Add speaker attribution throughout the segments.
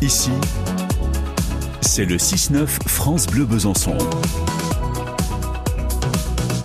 Speaker 1: Ici, c'est le 6-9 France Bleu Besançon.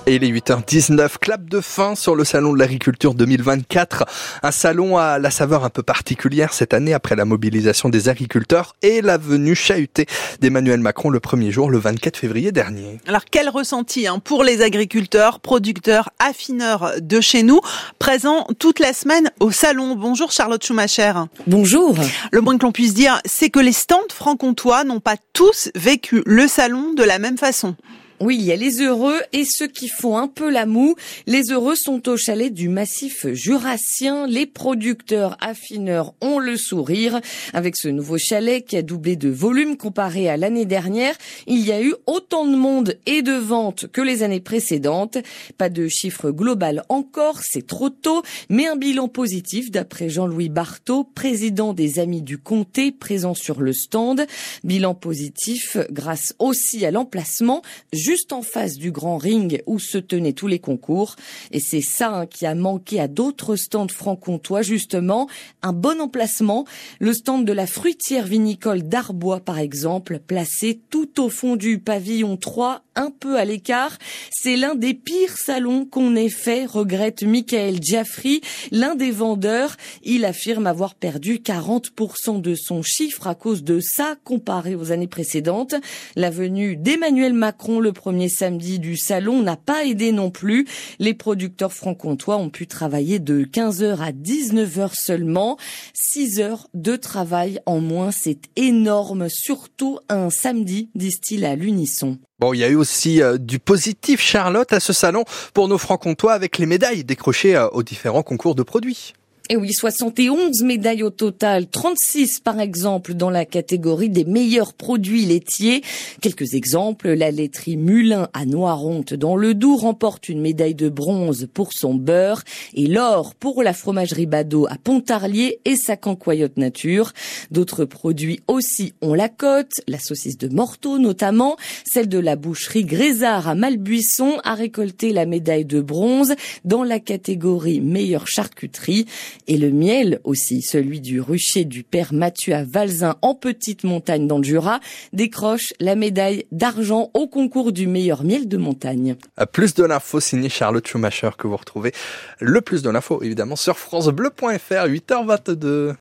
Speaker 2: Et les 8h19, clap de fin sur le Salon de l'Agriculture 2024. Un salon à la saveur un peu particulière cette année après la mobilisation des agriculteurs et la venue chahutée d'Emmanuel Macron le premier jour, le 24 février dernier.
Speaker 3: Alors quel ressenti hein, pour les agriculteurs, producteurs, affineurs de chez nous, présents toute la semaine au salon? Bonjour Charlotte Schumacher.
Speaker 4: Bonjour.
Speaker 3: Le moins que l'on puisse dire, c'est que les stands franc-comtois n'ont pas tous vécu le salon de la même façon.
Speaker 4: Oui, il y a les heureux et ceux qui font un peu la moue. Les heureux sont au chalet du massif jurassien. Les producteurs affineurs ont le sourire. Avec ce nouveau chalet qui a doublé de volume comparé à l'année dernière, il y a eu autant de monde et de ventes que les années précédentes. Pas de chiffre global encore, c'est trop tôt, mais un bilan positif d'après Jean-Louis Barthaud, président des Amis du Comté, présent sur le stand. Bilan positif grâce aussi à l'emplacement juste en face du grand ring où se tenaient tous les concours. Et c'est ça hein, qui a manqué à d'autres stands franc-comtois, justement, un bon emplacement. Le stand de la fruitière vinicole d'Arbois, par exemple, placé tout au fond du pavillon 3, un peu à l'écart. C'est l'un des pires salons qu'on ait fait, regrette Michael Jaffry, l'un des vendeurs. Il affirme avoir perdu 40% de son chiffre à cause de ça comparé aux années précédentes. La venue d'Emmanuel Macron premier samedi du salon n'a pas aidé non plus. Les producteurs franc-comtois ont pu travailler de 15h à 19h seulement. 6 heures de travail en moins, c'est énorme, surtout un samedi, disent-ils à l'unisson.
Speaker 2: Bon, il y a eu aussi euh, du positif, Charlotte, à ce salon pour nos francs-comtois avec les médailles décrochées euh, aux différents concours de produits.
Speaker 4: Et oui, 71 médailles au total, 36 par exemple dans la catégorie des meilleurs produits laitiers. Quelques exemples, la laiterie Mulin à Noironte dans le Doubs remporte une médaille de bronze pour son beurre et l'or pour la fromagerie Badeau à Pontarlier et sa cancoyote nature. D'autres produits aussi ont la cote, la saucisse de Morteau notamment, celle de la boucherie Grézard à Malbuisson a récolté la médaille de bronze dans la catégorie meilleure charcuterie. Et le miel aussi, celui du rucher du père Mathieu à Valzin en petite montagne dans le Jura, décroche la médaille d'argent au concours du meilleur miel de montagne.
Speaker 2: Plus de l'info signé Charlotte Schumacher que vous retrouvez le plus de l'info évidemment sur francebleu.fr 8h22.